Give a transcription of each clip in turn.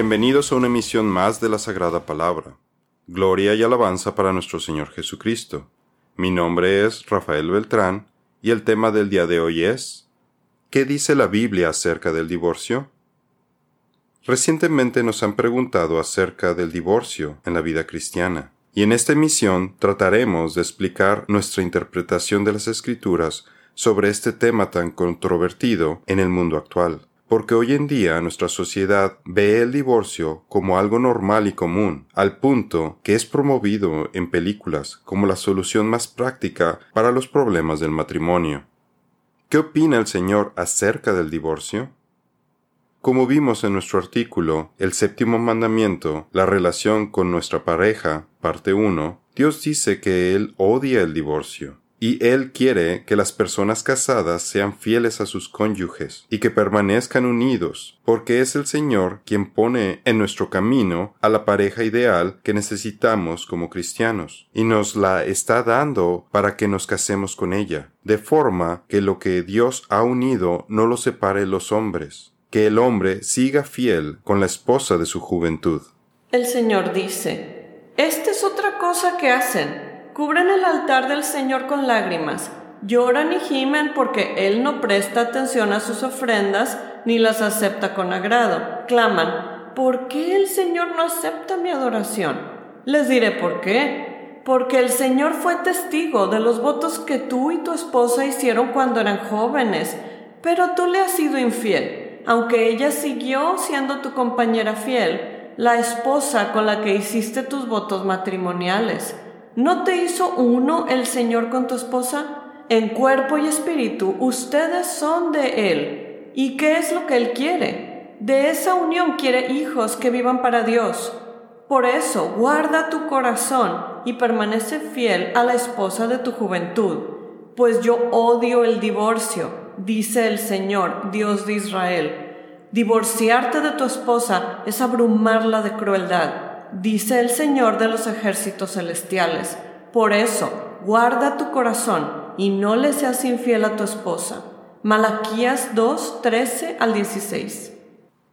Bienvenidos a una emisión más de la Sagrada Palabra. Gloria y alabanza para nuestro Señor Jesucristo. Mi nombre es Rafael Beltrán y el tema del día de hoy es ¿Qué dice la Biblia acerca del divorcio? Recientemente nos han preguntado acerca del divorcio en la vida cristiana, y en esta emisión trataremos de explicar nuestra interpretación de las Escrituras sobre este tema tan controvertido en el mundo actual porque hoy en día nuestra sociedad ve el divorcio como algo normal y común, al punto que es promovido en películas como la solución más práctica para los problemas del matrimonio. ¿Qué opina el Señor acerca del divorcio? Como vimos en nuestro artículo, el séptimo mandamiento, la relación con nuestra pareja, parte 1, Dios dice que Él odia el divorcio y Él quiere que las personas casadas sean fieles a sus cónyuges y que permanezcan unidos, porque es el Señor quien pone en nuestro camino a la pareja ideal que necesitamos como cristianos, y nos la está dando para que nos casemos con ella, de forma que lo que Dios ha unido no lo separe los hombres, que el hombre siga fiel con la esposa de su juventud. El Señor dice, Esta es otra cosa que hacen Cubren el altar del Señor con lágrimas, lloran y gimen porque Él no presta atención a sus ofrendas ni las acepta con agrado. Claman, ¿por qué el Señor no acepta mi adoración? Les diré por qué. Porque el Señor fue testigo de los votos que tú y tu esposa hicieron cuando eran jóvenes, pero tú le has sido infiel, aunque ella siguió siendo tu compañera fiel, la esposa con la que hiciste tus votos matrimoniales. ¿No te hizo uno el Señor con tu esposa? En cuerpo y espíritu ustedes son de Él. ¿Y qué es lo que Él quiere? De esa unión quiere hijos que vivan para Dios. Por eso, guarda tu corazón y permanece fiel a la esposa de tu juventud, pues yo odio el divorcio, dice el Señor, Dios de Israel. Divorciarte de tu esposa es abrumarla de crueldad dice el Señor de los ejércitos celestiales. Por eso, guarda tu corazón y no le seas infiel a tu esposa. Malaquías 2, 13 al 16.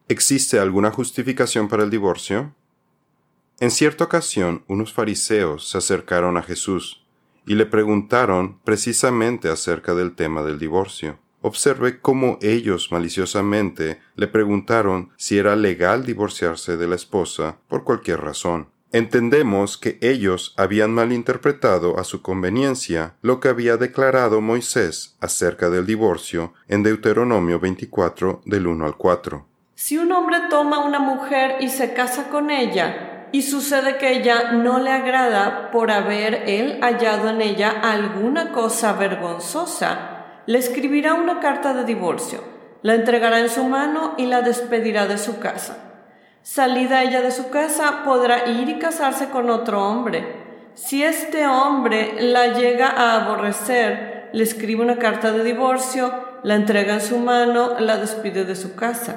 ¿Existe alguna justificación para el divorcio? En cierta ocasión, unos fariseos se acercaron a Jesús y le preguntaron precisamente acerca del tema del divorcio. Observe cómo ellos maliciosamente le preguntaron si era legal divorciarse de la esposa por cualquier razón. Entendemos que ellos habían malinterpretado a su conveniencia lo que había declarado Moisés acerca del divorcio en Deuteronomio 24 del 1 al 4. Si un hombre toma una mujer y se casa con ella, y sucede que ella no le agrada por haber él hallado en ella alguna cosa vergonzosa, le escribirá una carta de divorcio, la entregará en su mano y la despedirá de su casa. Salida ella de su casa, podrá ir y casarse con otro hombre. Si este hombre la llega a aborrecer, le escribe una carta de divorcio, la entrega en su mano, la despide de su casa.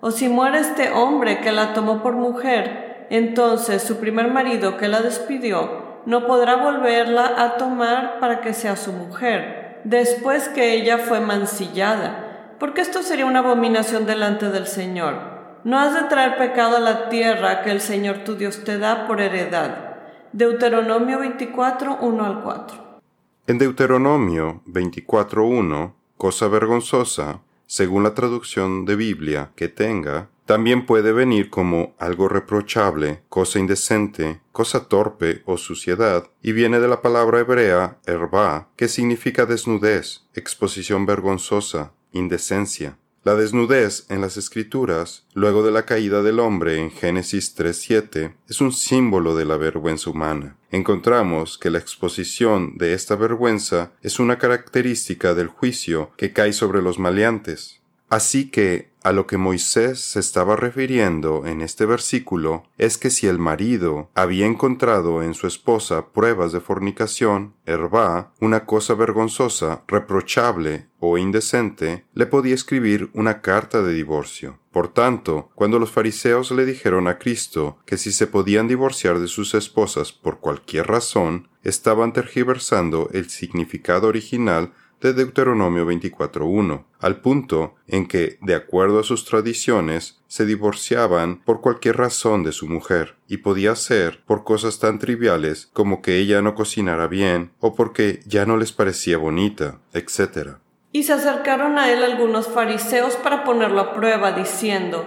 O si muere este hombre que la tomó por mujer, entonces su primer marido que la despidió no podrá volverla a tomar para que sea su mujer después que ella fue mancillada, porque esto sería una abominación delante del Señor. No has de traer pecado a la tierra que el Señor tu Dios te da por heredad. Deuteronomio 24, 1 al 4. En Deuteronomio 24, 1, cosa vergonzosa, según la traducción de Biblia que tenga, también puede venir como algo reprochable, cosa indecente, cosa torpe o suciedad, y viene de la palabra hebrea herba, que significa desnudez, exposición vergonzosa, indecencia. La desnudez en las escrituras, luego de la caída del hombre en Génesis 3.7, es un símbolo de la vergüenza humana. Encontramos que la exposición de esta vergüenza es una característica del juicio que cae sobre los maleantes. Así que a lo que Moisés se estaba refiriendo en este versículo es que si el marido había encontrado en su esposa pruebas de fornicación, herba, una cosa vergonzosa, reprochable o indecente, le podía escribir una carta de divorcio. Por tanto, cuando los fariseos le dijeron a Cristo que si se podían divorciar de sus esposas por cualquier razón, estaban tergiversando el significado original de Deuteronomio 24.1, al punto en que, de acuerdo a sus tradiciones, se divorciaban por cualquier razón de su mujer, y podía ser por cosas tan triviales como que ella no cocinara bien o porque ya no les parecía bonita, etc. Y se acercaron a él algunos fariseos para ponerlo a prueba, diciendo,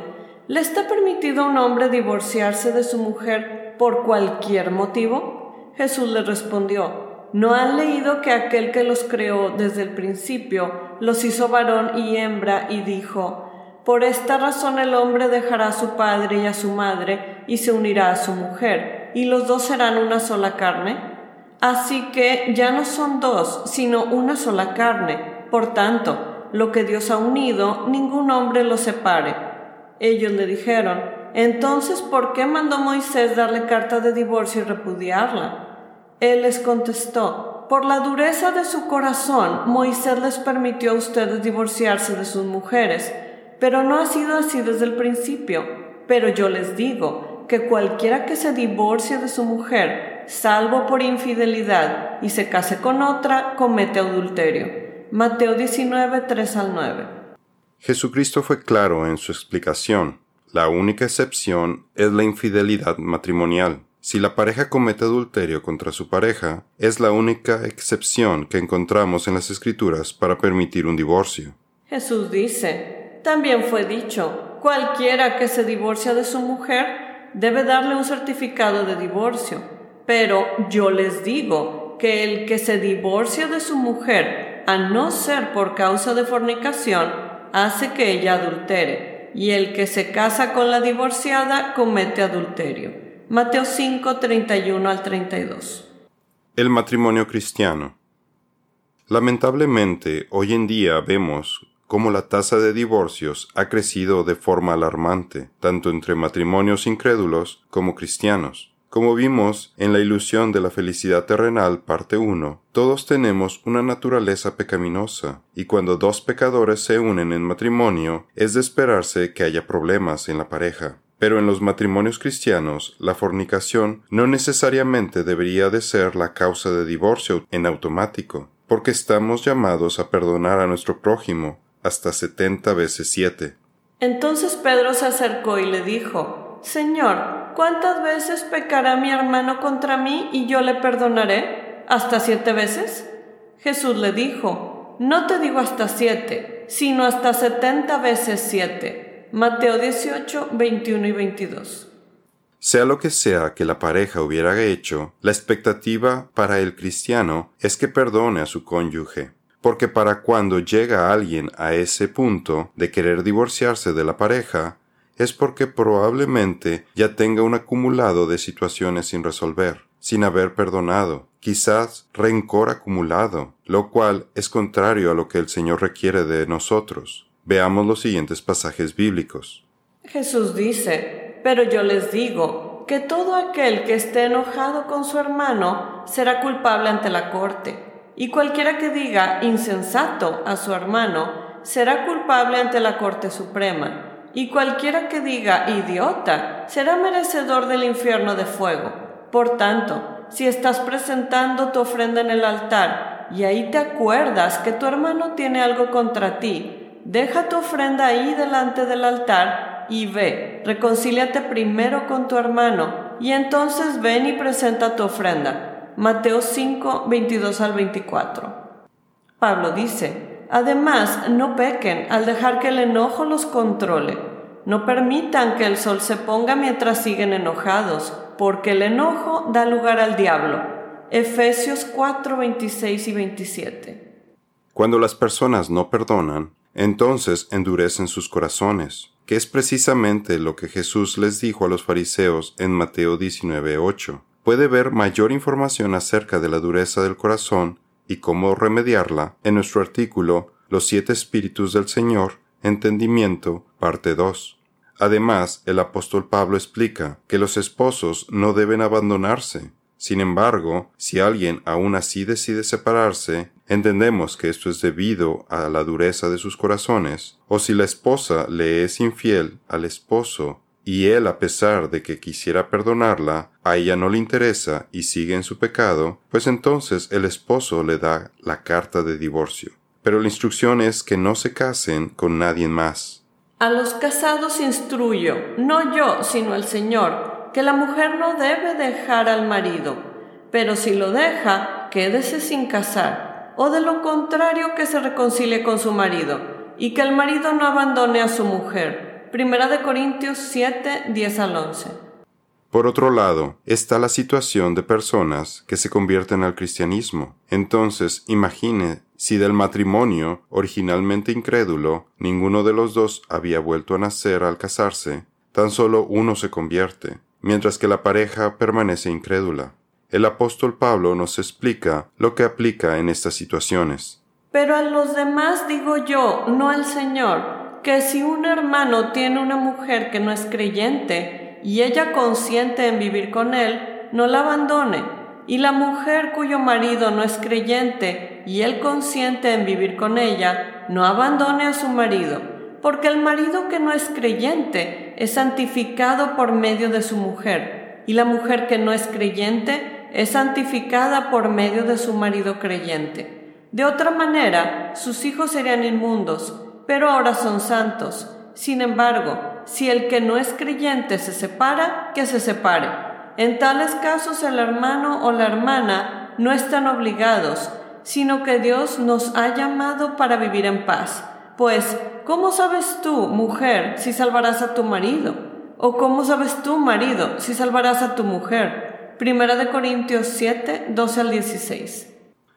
¿Le está permitido a un hombre divorciarse de su mujer por cualquier motivo? Jesús le respondió, ¿no han leído que aquel que los creó desde el principio los hizo varón y hembra y dijo, por esta razón el hombre dejará a su padre y a su madre y se unirá a su mujer, y los dos serán una sola carne? Así que ya no son dos, sino una sola carne. Por tanto, lo que Dios ha unido, ningún hombre lo separe. Ellos le dijeron, entonces, ¿por qué mandó Moisés darle carta de divorcio y repudiarla? Él les contestó, por la dureza de su corazón, Moisés les permitió a ustedes divorciarse de sus mujeres, pero no ha sido así desde el principio. Pero yo les digo que cualquiera que se divorcie de su mujer, salvo por infidelidad, y se case con otra, comete adulterio. Mateo 19, 3 al 9. Jesucristo fue claro en su explicación. La única excepción es la infidelidad matrimonial. Si la pareja comete adulterio contra su pareja, es la única excepción que encontramos en las Escrituras para permitir un divorcio. Jesús dice, también fue dicho, cualquiera que se divorcia de su mujer debe darle un certificado de divorcio. Pero yo les digo que el que se divorcia de su mujer a no ser por causa de fornicación, hace que ella adultere, y el que se casa con la divorciada comete adulterio. Mateo 5, 31 al 32. El matrimonio cristiano. Lamentablemente, hoy en día vemos cómo la tasa de divorcios ha crecido de forma alarmante, tanto entre matrimonios incrédulos como cristianos. Como vimos en la ilusión de la felicidad terrenal, parte 1, todos tenemos una naturaleza pecaminosa, y cuando dos pecadores se unen en matrimonio, es de esperarse que haya problemas en la pareja. Pero en los matrimonios cristianos, la fornicación no necesariamente debería de ser la causa de divorcio en automático, porque estamos llamados a perdonar a nuestro prójimo hasta setenta veces siete. Entonces Pedro se acercó y le dijo, Señor, ¿cuántas veces pecará mi hermano contra mí y yo le perdonaré? ¿Hasta siete veces? Jesús le dijo, no te digo hasta siete, sino hasta setenta veces siete. Mateo 18, 21 y 22. Sea lo que sea que la pareja hubiera hecho, la expectativa para el cristiano es que perdone a su cónyuge, porque para cuando llega alguien a ese punto de querer divorciarse de la pareja, es porque probablemente ya tenga un acumulado de situaciones sin resolver, sin haber perdonado, quizás rencor acumulado, lo cual es contrario a lo que el Señor requiere de nosotros. Veamos los siguientes pasajes bíblicos. Jesús dice, pero yo les digo que todo aquel que esté enojado con su hermano será culpable ante la corte, y cualquiera que diga insensato a su hermano será culpable ante la Corte Suprema y cualquiera que diga idiota será merecedor del infierno de fuego. Por tanto, si estás presentando tu ofrenda en el altar y ahí te acuerdas que tu hermano tiene algo contra ti, deja tu ofrenda ahí delante del altar y ve, reconcíliate primero con tu hermano y entonces ven y presenta tu ofrenda. Mateo 5, 22 al 24. Pablo dice, Además, no pequen al dejar que el enojo los controle. No permitan que el sol se ponga mientras siguen enojados, porque el enojo da lugar al diablo. Efesios 4, 26 y 27. Cuando las personas no perdonan, entonces endurecen sus corazones, que es precisamente lo que Jesús les dijo a los fariseos en Mateo 19, 8. Puede ver mayor información acerca de la dureza del corazón y cómo remediarla en nuestro artículo Los siete espíritus del Señor, entendimiento, parte 2. Además, el apóstol Pablo explica que los esposos no deben abandonarse. Sin embargo, si alguien aún así decide separarse, entendemos que esto es debido a la dureza de sus corazones, o si la esposa le es infiel al esposo y él a pesar de que quisiera perdonarla, a ella no le interesa y sigue en su pecado, pues entonces el esposo le da la carta de divorcio. pero la instrucción es que no se casen con nadie más. A los casados instruyo, no yo, sino el Señor, que la mujer no debe dejar al marido, pero si lo deja, quédese sin casar, o de lo contrario que se reconcilie con su marido, y que el marido no abandone a su mujer. Primera de Corintios 7, 10 al 11. Por otro lado, está la situación de personas que se convierten al cristianismo. Entonces, imagine si del matrimonio, originalmente incrédulo, ninguno de los dos había vuelto a nacer al casarse, tan solo uno se convierte, mientras que la pareja permanece incrédula. El apóstol Pablo nos explica lo que aplica en estas situaciones. Pero a los demás digo yo, no al Señor, que si un hermano tiene una mujer que no es creyente, y ella consiente en vivir con él, no la abandone. Y la mujer cuyo marido no es creyente y él consiente en vivir con ella, no abandone a su marido, porque el marido que no es creyente es santificado por medio de su mujer, y la mujer que no es creyente es santificada por medio de su marido creyente. De otra manera, sus hijos serían inmundos, pero ahora son santos. Sin embargo, si el que no es creyente se separa, que se separe. En tales casos el hermano o la hermana no están obligados, sino que Dios nos ha llamado para vivir en paz. Pues, ¿cómo sabes tú, mujer, si salvarás a tu marido? ¿O cómo sabes tú, marido, si salvarás a tu mujer? Primera de Corintios 7, 12 al 16.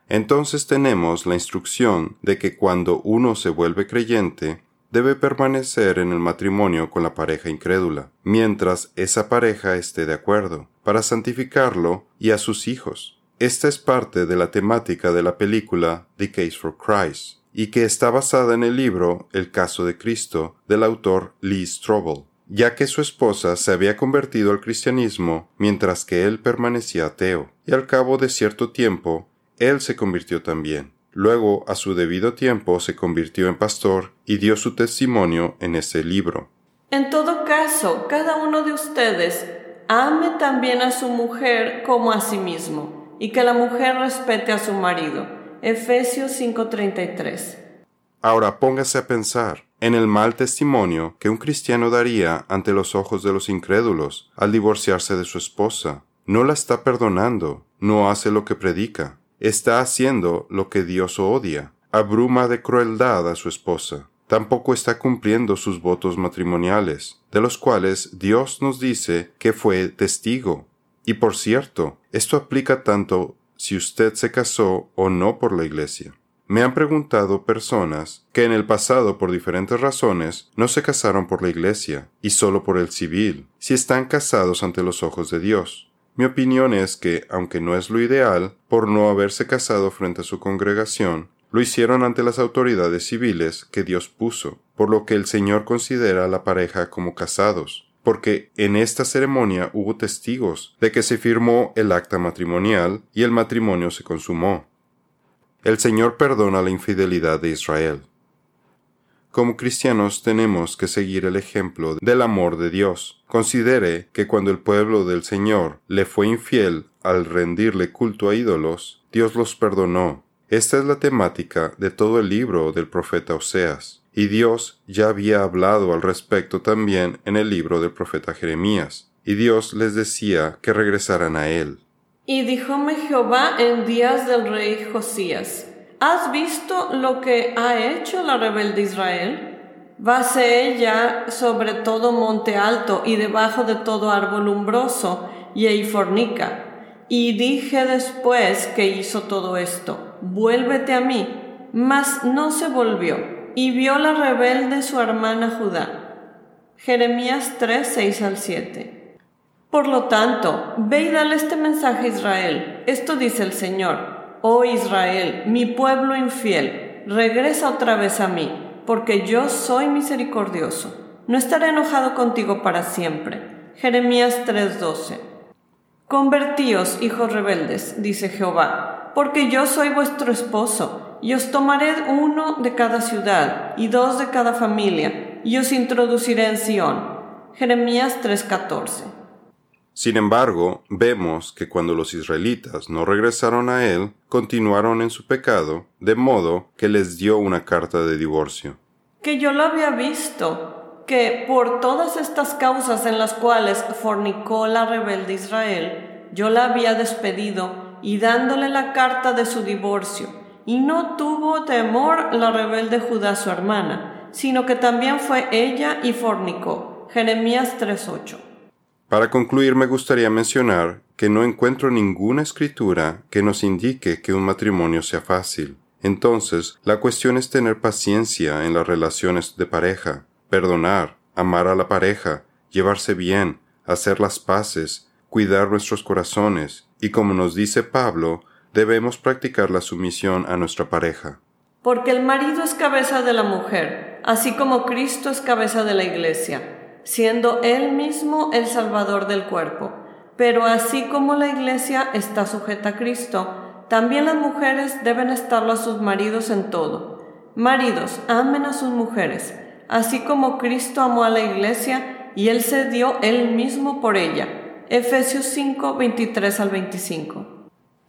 Entonces tenemos la instrucción de que cuando uno se vuelve creyente, debe permanecer en el matrimonio con la pareja incrédula, mientras esa pareja esté de acuerdo, para santificarlo y a sus hijos. Esta es parte de la temática de la película The Case for Christ, y que está basada en el libro El caso de Cristo del autor Lee Strobel, ya que su esposa se había convertido al cristianismo mientras que él permanecía ateo, y al cabo de cierto tiempo, él se convirtió también. Luego, a su debido tiempo, se convirtió en pastor y dio su testimonio en ese libro. En todo caso, cada uno de ustedes ame también a su mujer como a sí mismo, y que la mujer respete a su marido. Efesios 5:33. Ahora póngase a pensar en el mal testimonio que un cristiano daría ante los ojos de los incrédulos al divorciarse de su esposa. No la está perdonando, no hace lo que predica está haciendo lo que Dios odia, abruma de crueldad a su esposa. Tampoco está cumpliendo sus votos matrimoniales, de los cuales Dios nos dice que fue testigo. Y por cierto, esto aplica tanto si usted se casó o no por la iglesia. Me han preguntado personas que en el pasado por diferentes razones no se casaron por la iglesia y solo por el civil, si están casados ante los ojos de Dios. Mi opinión es que, aunque no es lo ideal, por no haberse casado frente a su congregación, lo hicieron ante las autoridades civiles que Dios puso, por lo que el Señor considera a la pareja como casados, porque en esta ceremonia hubo testigos de que se firmó el acta matrimonial y el matrimonio se consumó. El Señor perdona la infidelidad de Israel. Como cristianos tenemos que seguir el ejemplo del amor de Dios. Considere que cuando el pueblo del Señor le fue infiel al rendirle culto a ídolos, Dios los perdonó. Esta es la temática de todo el libro del profeta Oseas, y Dios ya había hablado al respecto también en el libro del profeta Jeremías, y Dios les decía que regresaran a él. Y díjome Jehová en días del rey Josías, ¿Has visto lo que ha hecho la rebelde Israel? Vase ella sobre todo monte alto y debajo de todo árbol umbroso, y ahí fornica. Y dije después que hizo todo esto, vuélvete a mí. Mas no se volvió, y vio la rebelde su hermana Judá. Jeremías 3, 6 al 7. Por lo tanto, ve y dale este mensaje a Israel. Esto dice el Señor oh Israel, mi pueblo infiel, regresa otra vez a mí, porque yo soy misericordioso. No estaré enojado contigo para siempre. Jeremías 3:12. Convertíos, hijos rebeldes, dice Jehová, porque yo soy vuestro esposo, y os tomaré uno de cada ciudad y dos de cada familia, y os introduciré en Sión. Jeremías 3:14. Sin embargo, vemos que cuando los israelitas no regresaron a él, continuaron en su pecado, de modo que les dio una carta de divorcio. Que yo lo había visto, que por todas estas causas en las cuales fornicó la rebelde Israel, yo la había despedido y dándole la carta de su divorcio, y no tuvo temor la rebelde Judá su hermana, sino que también fue ella y fornicó. Jeremías 3:8. Para concluir, me gustaría mencionar que no encuentro ninguna escritura que nos indique que un matrimonio sea fácil. Entonces, la cuestión es tener paciencia en las relaciones de pareja, perdonar, amar a la pareja, llevarse bien, hacer las paces, cuidar nuestros corazones, y como nos dice Pablo, debemos practicar la sumisión a nuestra pareja. Porque el marido es cabeza de la mujer, así como Cristo es cabeza de la iglesia siendo Él mismo el Salvador del cuerpo. Pero así como la Iglesia está sujeta a Cristo, también las mujeres deben estarlo a sus maridos en todo. Maridos, amen a sus mujeres, así como Cristo amó a la Iglesia y Él se dio Él mismo por ella. Efesios 5, 23 al 25.